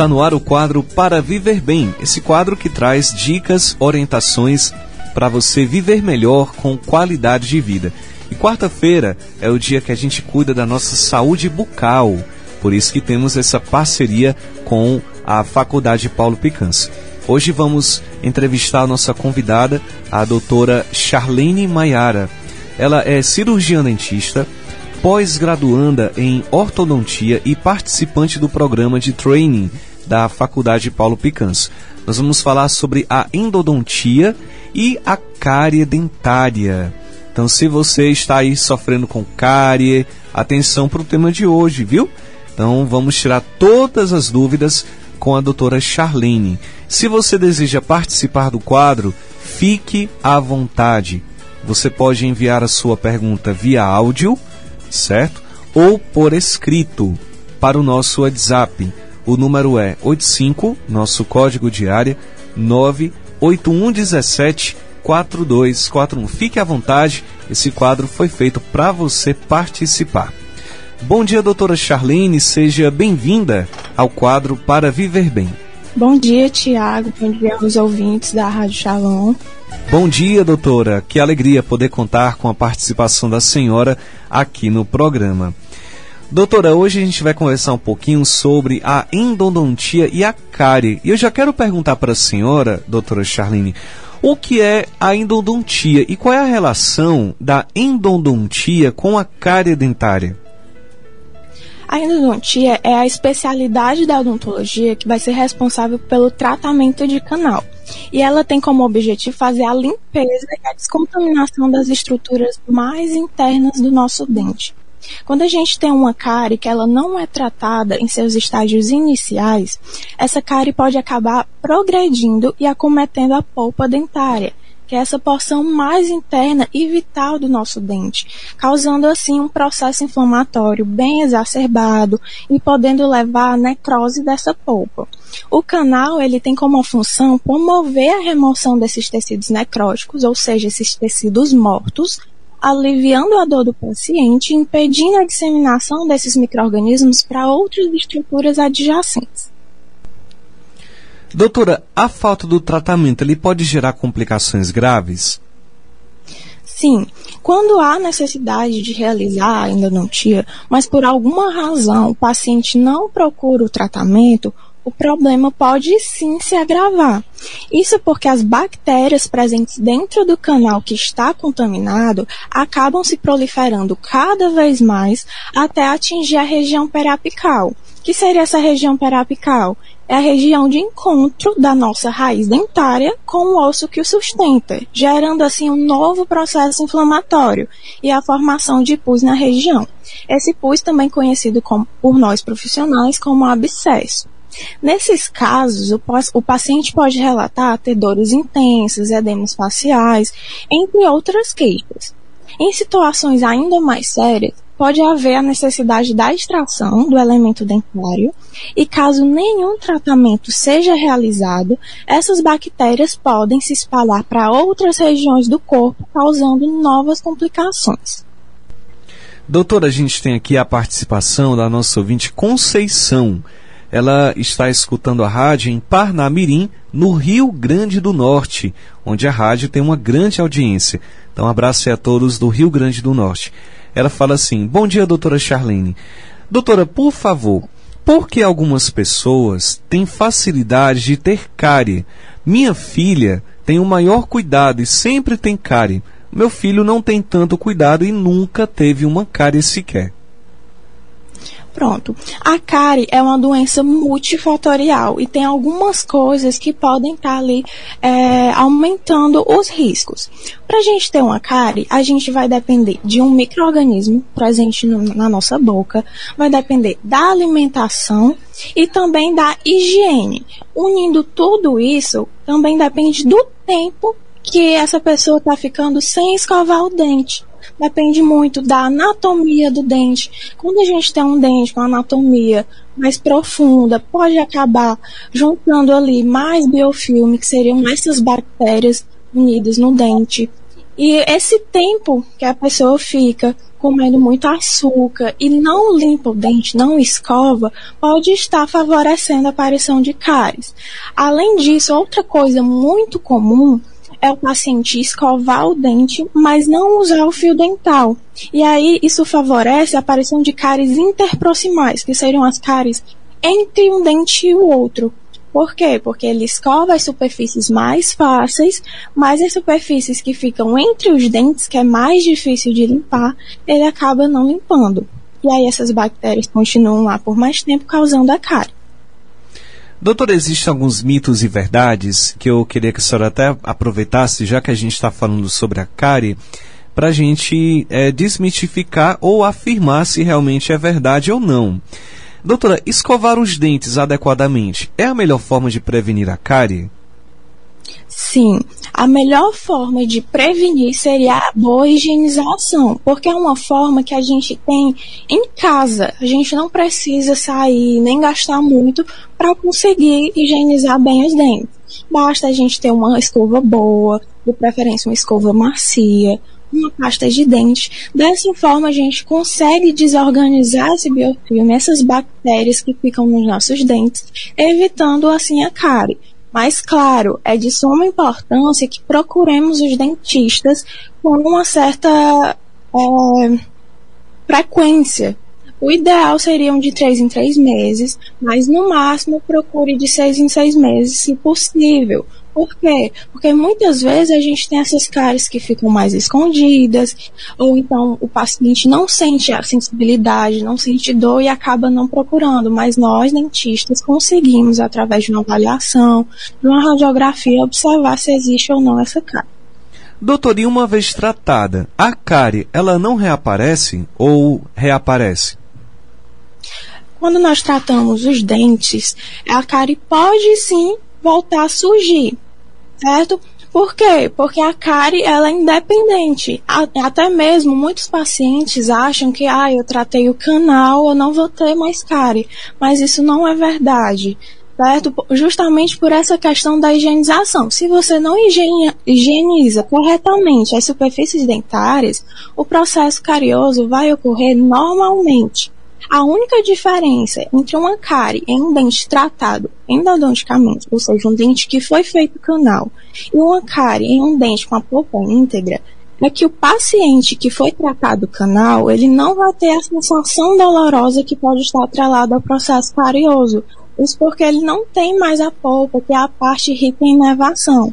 está no ar o quadro Para Viver Bem. Esse quadro que traz dicas, orientações para você viver melhor com qualidade de vida. E quarta-feira é o dia que a gente cuida da nossa saúde bucal. Por isso que temos essa parceria com a Faculdade Paulo Picanso. Hoje vamos entrevistar a nossa convidada, a doutora Charlene Maiara. Ela é cirurgiã dentista, pós-graduanda em ortodontia e participante do programa de training da Faculdade Paulo Picanso. Nós vamos falar sobre a endodontia e a cárie dentária. Então, se você está aí sofrendo com cárie, atenção para o tema de hoje, viu? Então, vamos tirar todas as dúvidas com a doutora Charlene. Se você deseja participar do quadro, fique à vontade. Você pode enviar a sua pergunta via áudio, certo? Ou por escrito para o nosso WhatsApp. O número é 85, nosso código de área 98117 4241. Fique à vontade, esse quadro foi feito para você participar. Bom dia, doutora Charlene, seja bem-vinda ao quadro Para Viver Bem. Bom dia, Tiago. Bom dia aos ouvintes da Rádio Shalom. Bom dia, doutora. Que alegria poder contar com a participação da senhora aqui no programa. Doutora, hoje a gente vai conversar um pouquinho sobre a endodontia e a cárie. E eu já quero perguntar para a senhora, doutora Charlene, o que é a endodontia e qual é a relação da endodontia com a cárie dentária? A endodontia é a especialidade da odontologia que vai ser responsável pelo tratamento de canal. E ela tem como objetivo fazer a limpeza e a descontaminação das estruturas mais internas do nosso dente. Quando a gente tem uma cárie que ela não é tratada em seus estágios iniciais, essa cárie pode acabar progredindo e acometendo a polpa dentária, que é essa porção mais interna e vital do nosso dente, causando assim um processo inflamatório bem exacerbado e podendo levar à necrose dessa polpa. O canal ele tem como função promover a remoção desses tecidos necróticos, ou seja, esses tecidos mortos, aliviando a dor do paciente e impedindo a disseminação desses microrganismos para outras estruturas adjacentes. Doutora, a falta do tratamento ele pode gerar complicações graves? Sim, quando há necessidade de realizar a endodontia, mas por alguma razão o paciente não procura o tratamento, o problema pode sim se agravar. Isso porque as bactérias presentes dentro do canal que está contaminado acabam se proliferando cada vez mais até atingir a região periapical. Que seria essa região periapical? é a região de encontro da nossa raiz dentária com o osso que o sustenta, gerando assim um novo processo inflamatório e a formação de pus na região. Esse pus também conhecido como, por nós profissionais como abscesso. Nesses casos, o, o, paciente pode relatar ter dores intensas, edemas faciais, entre outras queixas. Em situações ainda mais sérias, pode haver a necessidade da extração do elemento dentário e caso nenhum tratamento seja realizado, essas bactérias podem se espalhar para outras regiões do corpo, causando novas complicações. Doutora, a gente tem aqui a participação da nossa ouvinte Conceição. Ela está escutando a rádio em Parnamirim, no Rio Grande do Norte, onde a rádio tem uma grande audiência. Então, um abraço a todos do Rio Grande do Norte. Ela fala assim: Bom dia, doutora Charlene. Doutora, por favor, por que algumas pessoas têm facilidade de ter cárie? Minha filha tem o maior cuidado e sempre tem cárie. Meu filho não tem tanto cuidado e nunca teve uma cárie sequer. Pronto. A cárie é uma doença multifatorial e tem algumas coisas que podem estar tá ali é, aumentando os riscos. Para a gente ter uma cárie, a gente vai depender de um microorganismo presente no, na nossa boca, vai depender da alimentação e também da higiene. Unindo tudo isso, também depende do tempo que essa pessoa está ficando sem escovar o dente depende muito da anatomia do dente. Quando a gente tem um dente com anatomia mais profunda, pode acabar juntando ali mais biofilme, que seriam essas bactérias unidas no dente. E esse tempo que a pessoa fica comendo muito açúcar e não limpa o dente, não escova, pode estar favorecendo a aparição de cáries. Além disso, outra coisa muito comum é o paciente escovar o dente, mas não usar o fio dental. E aí isso favorece a aparição de cáries interproximais, que seriam as cáries entre um dente e o outro. Por quê? Porque ele escova as superfícies mais fáceis, mas as superfícies que ficam entre os dentes, que é mais difícil de limpar, ele acaba não limpando. E aí essas bactérias continuam lá por mais tempo, causando a cárie. Doutor, existem alguns mitos e verdades que eu queria que a senhora até aproveitasse, já que a gente está falando sobre a cárie, para a gente é, desmitificar ou afirmar se realmente é verdade ou não. Doutora, escovar os dentes adequadamente é a melhor forma de prevenir a cárie? Sim, a melhor forma de prevenir seria a boa higienização, porque é uma forma que a gente tem em casa. A gente não precisa sair nem gastar muito para conseguir higienizar bem os dentes. Basta a gente ter uma escova boa, de preferência uma escova macia, uma pasta de dente. Dessa forma, a gente consegue desorganizar esse biofilme, essas bactérias que ficam nos nossos dentes, evitando assim a cárie. Mas, claro, é de suma importância que procuremos os dentistas com uma certa é, frequência. O ideal seriam de três em três meses, mas no máximo procure de seis em seis meses, se possível por quê? Porque muitas vezes a gente tem essas cáries que ficam mais escondidas, ou então o paciente não sente a sensibilidade, não sente dor e acaba não procurando, mas nós, dentistas, conseguimos, através de uma avaliação, de uma radiografia, observar se existe ou não essa cárie. Doutor, e uma vez tratada, a cárie, ela não reaparece ou reaparece? Quando nós tratamos os dentes, a cárie pode sim voltar a surgir, certo? Por quê? Porque a cárie ela é independente. Até mesmo muitos pacientes acham que ah, eu tratei o canal, eu não vou ter mais cárie. Mas isso não é verdade. Certo? Justamente por essa questão da higienização. Se você não higieniza corretamente as superfícies dentárias, o processo carioso vai ocorrer normalmente. A única diferença entre uma cárie em um dente tratado endodonticamente, ou seja, um dente que foi feito canal, e uma cárie em um dente com a polpa íntegra, é que o paciente que foi tratado canal, ele não vai ter a sensação dolorosa que pode estar atrelada ao processo carioso. Isso porque ele não tem mais a polpa, que é a parte rica em inervação.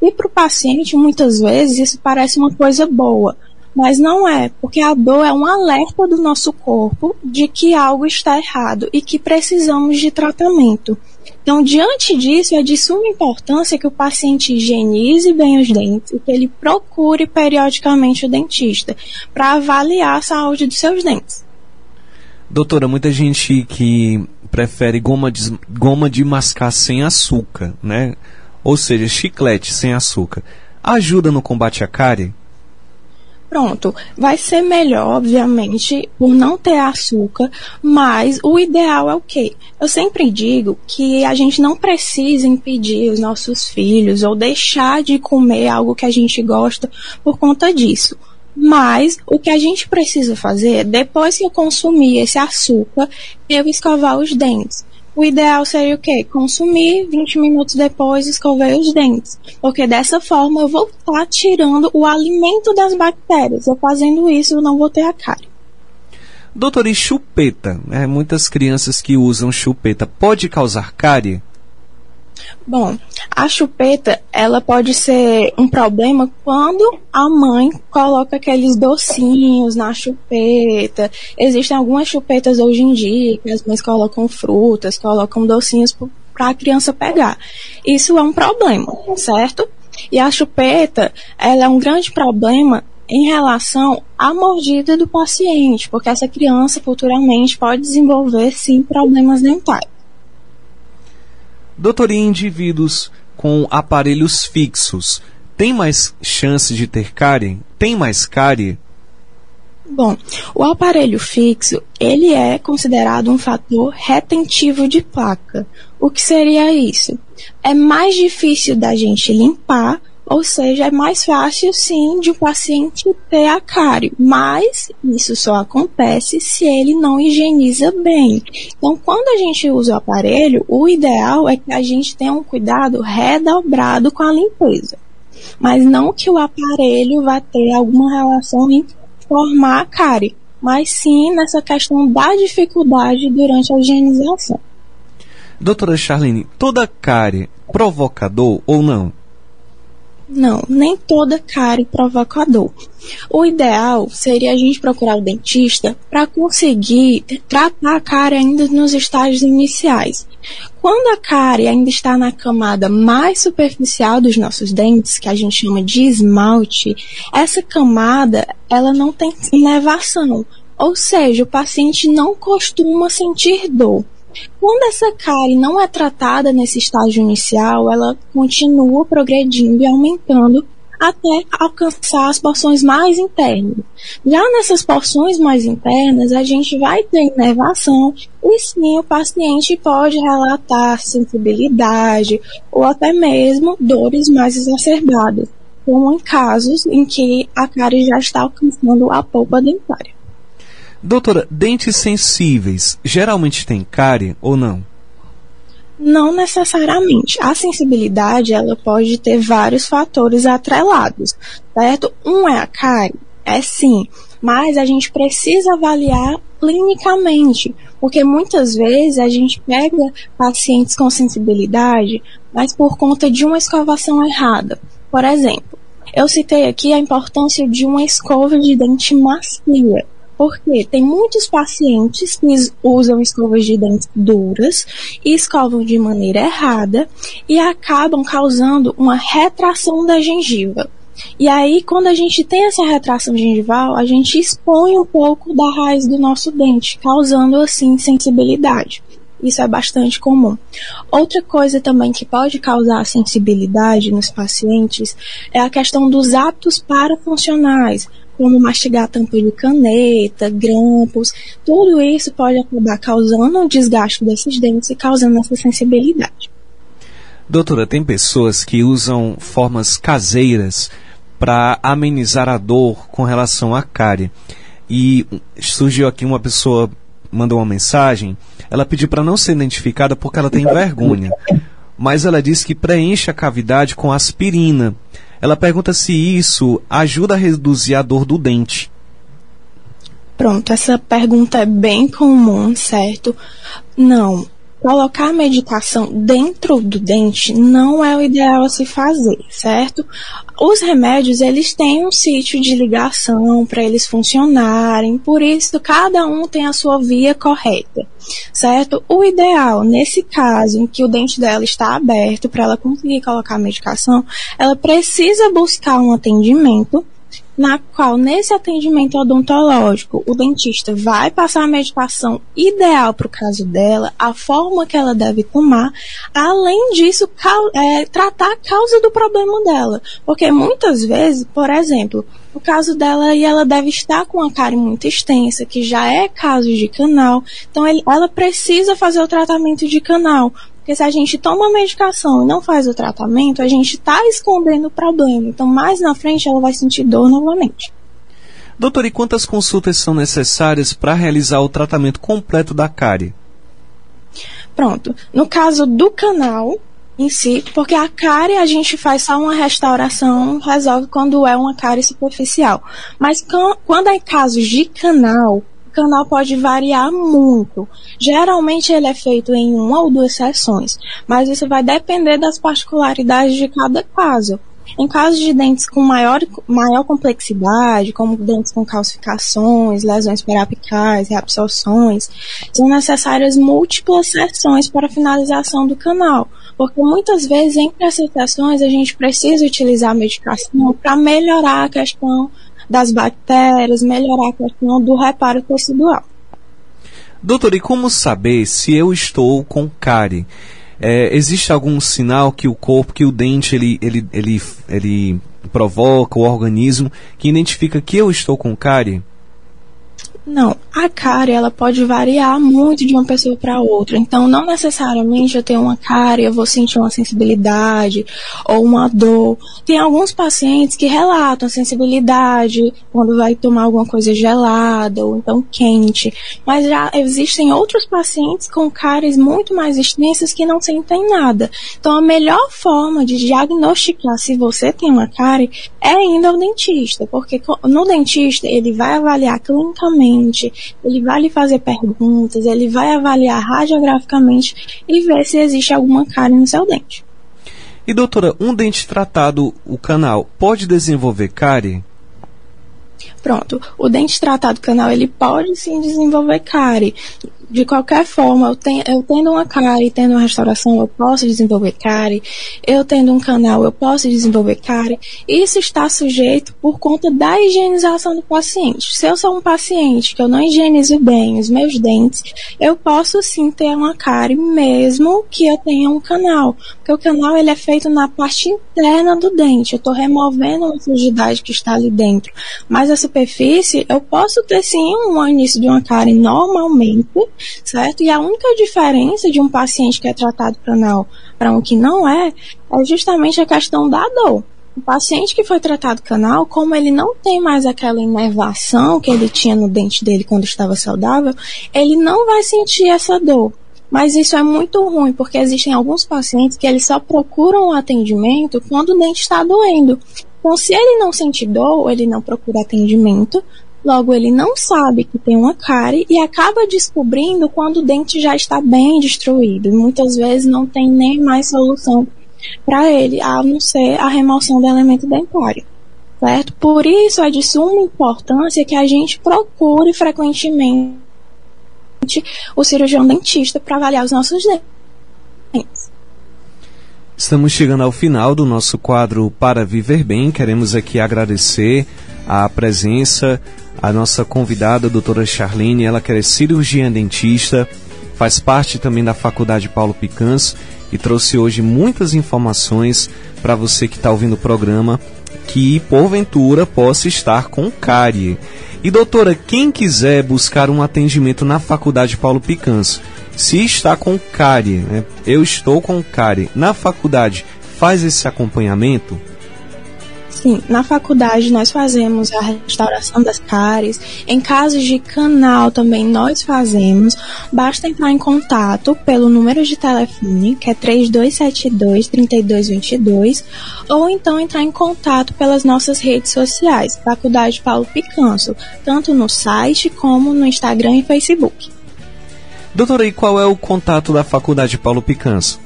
E para o paciente, muitas vezes, isso parece uma coisa boa, mas não é, porque a dor é um alerta do nosso corpo de que algo está errado e que precisamos de tratamento. Então, diante disso, é de suma importância que o paciente higienize bem os dentes e que ele procure periodicamente o dentista para avaliar a saúde dos seus dentes. Doutora, muita gente que prefere goma de, goma de mascar sem açúcar, né? Ou seja, chiclete sem açúcar. Ajuda no combate à cárie? Pronto, vai ser melhor, obviamente, por não ter açúcar, mas o ideal é o quê? Eu sempre digo que a gente não precisa impedir os nossos filhos ou deixar de comer algo que a gente gosta por conta disso. Mas o que a gente precisa fazer depois que eu consumir esse açúcar, eu escovar os dentes. O ideal seria o quê? Consumir 20 minutos depois escover os dentes. Porque dessa forma eu vou estar tirando o alimento das bactérias. Eu fazendo isso, eu não vou ter a cárie. Doutor, e chupeta? É, muitas crianças que usam chupeta pode causar cárie? Bom, a chupeta, ela pode ser um problema quando a mãe coloca aqueles docinhos na chupeta. Existem algumas chupetas hoje em dia que as mães colocam frutas, colocam docinhos para a criança pegar. Isso é um problema, certo? E a chupeta, ela é um grande problema em relação à mordida do paciente, porque essa criança futuramente pode desenvolver sim problemas dentais. Doutor, em indivíduos com aparelhos fixos, tem mais chance de ter cárie? Tem mais cárie? Bom, o aparelho fixo, ele é considerado um fator retentivo de placa. O que seria isso? É mais difícil da gente limpar Ou seja, é mais fácil sim de o paciente ter a cárie, mas isso só acontece se ele não higieniza bem. Então, quando a gente usa o aparelho, o ideal é que a gente tenha um cuidado redobrado com a limpeza. Mas não que o aparelho vá ter alguma relação em formar a cárie, mas sim nessa questão da dificuldade durante a higienização. Doutora Charlene, toda cárie provoca dor ou não? Não, nem toda cárie provoca dor. O ideal seria a gente procurar o dentista para conseguir tratar a cárie ainda nos estágios iniciais. Quando a cárie ainda está na camada mais superficial dos nossos dentes, que a gente chama de esmalte, essa camada ela não tem inervação, ou seja, o paciente não costuma sentir dor. Quando essa cárie não é tratada nesse estágio inicial, ela continua progredindo e aumentando até alcançar as porções mais internas. Já nessas porções mais internas, a gente vai ter inervação e sim o paciente pode relatar sensibilidade ou até mesmo dores mais exacerbadas, como em casos em que a cárie já está alcançando a polpa dentária. Doutora, dentes sensíveis geralmente têm cárie ou não? Não necessariamente. A sensibilidade ela pode ter vários fatores atrelados, certo? Um é a cárie, é sim, mas a gente precisa avaliar clinicamente, porque muitas vezes a gente pega pacientes com sensibilidade, mas por conta de uma escovação errada. Por exemplo, eu citei aqui a importância de uma escova de dente macia. Porque tem muitos pacientes que usam escovas de dentes duras e escovam de maneira errada e acabam causando uma retração da gengiva. E aí, quando a gente tem essa retração gengival, a gente expõe um pouco da raiz do nosso dente, causando assim sensibilidade. Isso é bastante comum. Outra coisa também que pode causar sensibilidade nos pacientes é a questão dos hábitos parafuncionais, como mastigar tampa de caneta, grampos, tudo isso pode acabar causando um desgaste desses dentes e causando essa sensibilidade. Doutora, tem pessoas que usam formas caseiras para amenizar a dor com relação à cárie. E surgiu aqui uma pessoa mandou uma mensagem, ela pediu para não ser identificada porque ela tem vergonha. Mas ela disse que preenche a cavidade com aspirina. Ela pergunta se isso ajuda a reduzir a dor do dente. Pronto, essa pergunta é bem comum, certo? Não. Colocar a medicação dentro do dente não é o ideal a se fazer, certo? Os remédios, eles têm um sítio de ligação para eles funcionarem, por isso cada um tem a sua via correta, certo? O ideal, nesse caso em que o dente dela está aberto para ela conseguir colocar a medicação, ela precisa buscar um atendimento na qual, nesse atendimento odontológico, o dentista vai passar a medicação ideal para o caso dela, a forma que ela deve tomar, além disso, é, tratar a causa do problema dela. Porque muitas vezes, por exemplo, o caso dela e ela deve estar com uma cárie muito extensa, que já é caso de canal, então ele, ela precisa fazer o tratamento de canal. Porque se a gente toma a medicação e não faz o tratamento, a gente está escondendo o problema. Então, mais na frente, ela vai sentir dor novamente. Doutor, e quantas consultas são necessárias para realizar o tratamento completo da cárie? Pronto. No caso do canal em si, porque a cárie a gente faz só uma restauração, resolve quando é uma cárie superficial. Mas quando é casos de canal, canal pode variar muito. Geralmente ele é feito em uma ou duas sessões, mas isso vai depender das particularidades de cada caso. Em casos de dentes com maior, maior complexidade, como dentes com calcificações, lesões periapicais, reabsorções, são necessárias múltiplas sessões para finalização do canal, porque muitas vezes entre essas sessões a gente precisa utilizar a medicação para melhorar a questão das bactérias, melhorar a questão do reparo tecidual. Doutor, e como saber se eu estou com cárie? É, existe algum sinal que o corpo, que o dente, ele, ele, ele, ele provoca, o organismo, que identifica que eu estou com cárie? Não, a cárie ela pode variar muito de uma pessoa para outra. Então, não necessariamente eu tenho uma cárie, eu vou sentir uma sensibilidade ou uma dor. Tem alguns pacientes que relatam sensibilidade quando vai tomar alguma coisa gelada ou então quente. Mas já existem outros pacientes com cáries muito mais extensas que não sentem nada. Então, a melhor forma de diagnosticar se você tem uma cárie é indo ao dentista, porque no dentista ele vai avaliar clinicamente ele vai lhe fazer perguntas, ele vai avaliar radiograficamente e ver se existe alguma cárie no seu dente. E doutora, um dente tratado, o canal, pode desenvolver cárie? Pronto, o dente tratado canal ele pode sim desenvolver cárie de qualquer forma, eu, ten, eu tendo uma cárie, tendo uma restauração, eu posso desenvolver cárie. Eu tendo um canal, eu posso desenvolver cárie. Isso está sujeito por conta da higienização do paciente. Se eu sou um paciente que eu não higienizo bem os meus dentes, eu posso sim ter uma cárie mesmo que eu tenha um canal. Porque o canal ele é feito na parte interna do dente. Eu estou removendo uma sujidade que está ali dentro. Mas a superfície, eu posso ter sim um início de uma cárie normalmente, certo? E a única diferença de um paciente que é tratado canal para um que não é, é justamente a questão da dor. O paciente que foi tratado canal, como ele não tem mais aquela inervação que ele tinha no dente dele quando estava saudável, ele não vai sentir essa dor. Mas isso é muito ruim, porque existem alguns pacientes que eles só procuram o atendimento quando o dente está doendo. Então, se ele não sente dor, ele não procura atendimento, Logo, ele não sabe que tem uma cárie e acaba descobrindo quando o dente já está bem destruído. Muitas vezes não tem nem mais solução para ele, a não ser a remoção do elemento dentário. Certo? Por isso é de suma importância que a gente procure frequentemente o cirurgião dentista para avaliar os nossos dentes. Estamos chegando ao final do nosso quadro Para Viver Bem. Queremos aqui agradecer a presença a nossa convidada, a doutora Charlene, ela é cirurgiã dentista, faz parte também da Faculdade Paulo Picanso e trouxe hoje muitas informações para você que está ouvindo o programa que porventura possa estar com cárie. E doutora, quem quiser buscar um atendimento na Faculdade Paulo Picanso, se está com cárie, né? eu estou com cárie, na faculdade faz esse acompanhamento? Sim, na faculdade nós fazemos a restauração das cáries. Em casos de canal também nós fazemos. Basta entrar em contato pelo número de telefone, que é 3272 3222, ou então entrar em contato pelas nossas redes sociais, Faculdade Paulo Picanso, tanto no site como no Instagram e Facebook. Doutora, e qual é o contato da Faculdade Paulo Picanso?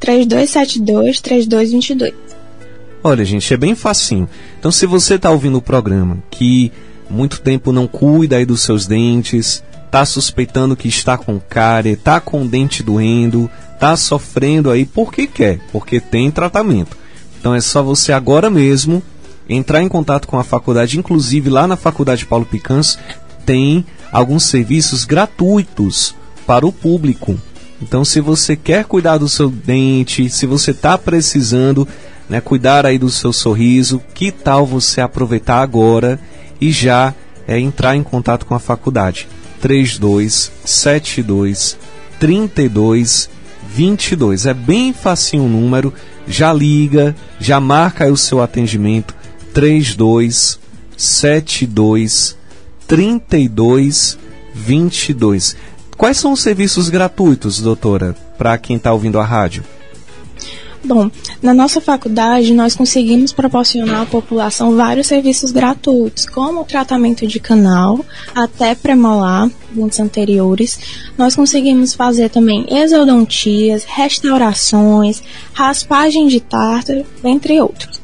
3272 3222. Olha, gente, é bem facinho. Então, se você está ouvindo o programa que muito tempo não cuida aí dos seus dentes, está suspeitando que está com cárie, está com o dente doendo, está sofrendo aí, por que quer? Porque tem tratamento. Então é só você agora mesmo entrar em contato com a faculdade, inclusive lá na Faculdade Paulo Picans tem alguns serviços gratuitos para o público. Então, se você quer cuidar do seu dente, se você está precisando, né, cuidar aí do seu sorriso, que tal você aproveitar agora e já é, entrar em contato com a faculdade? 3272 3222. É bem facinho o número, já liga, já marca aí o seu atendimento 3272 3222. Quais são os serviços gratuitos, doutora, para quem está ouvindo a rádio? Bom, na nossa faculdade nós conseguimos proporcionar à população vários serviços gratuitos, como o tratamento de canal, até premolar, dentes anteriores. Nós conseguimos fazer também exodontias, restaurações, raspagem de tártaro, entre outros.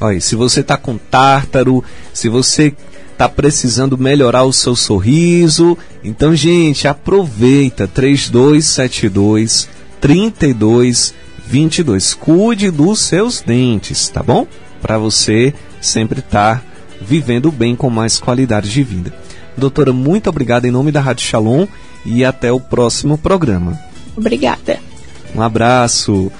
Olha, se você está com tártaro, se você está precisando melhorar o seu sorriso, então, gente, aproveita 3272 32 22. Cuide dos seus dentes, tá bom? Para você sempre estar tá vivendo bem com mais qualidade de vida. Doutora, muito obrigada em nome da Rádio Shalom e até o próximo programa. Obrigada. Um abraço.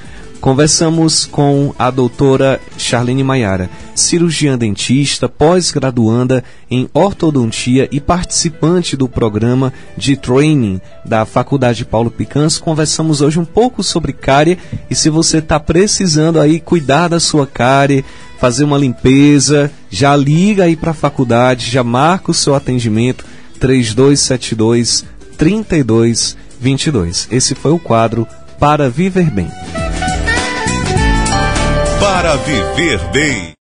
Conversamos com a doutora Charlene Maiara, cirurgiã dentista, pós-graduanda em ortodontia e participante do programa de training da Faculdade Paulo Picans. Conversamos hoje um pouco sobre cárie e se você está precisando aí cuidar da sua cárie, fazer uma limpeza, já liga aí para a faculdade, já marca o seu atendimento 3272 3222. Esse foi o quadro Para Viver Bem. Para Viver Bem.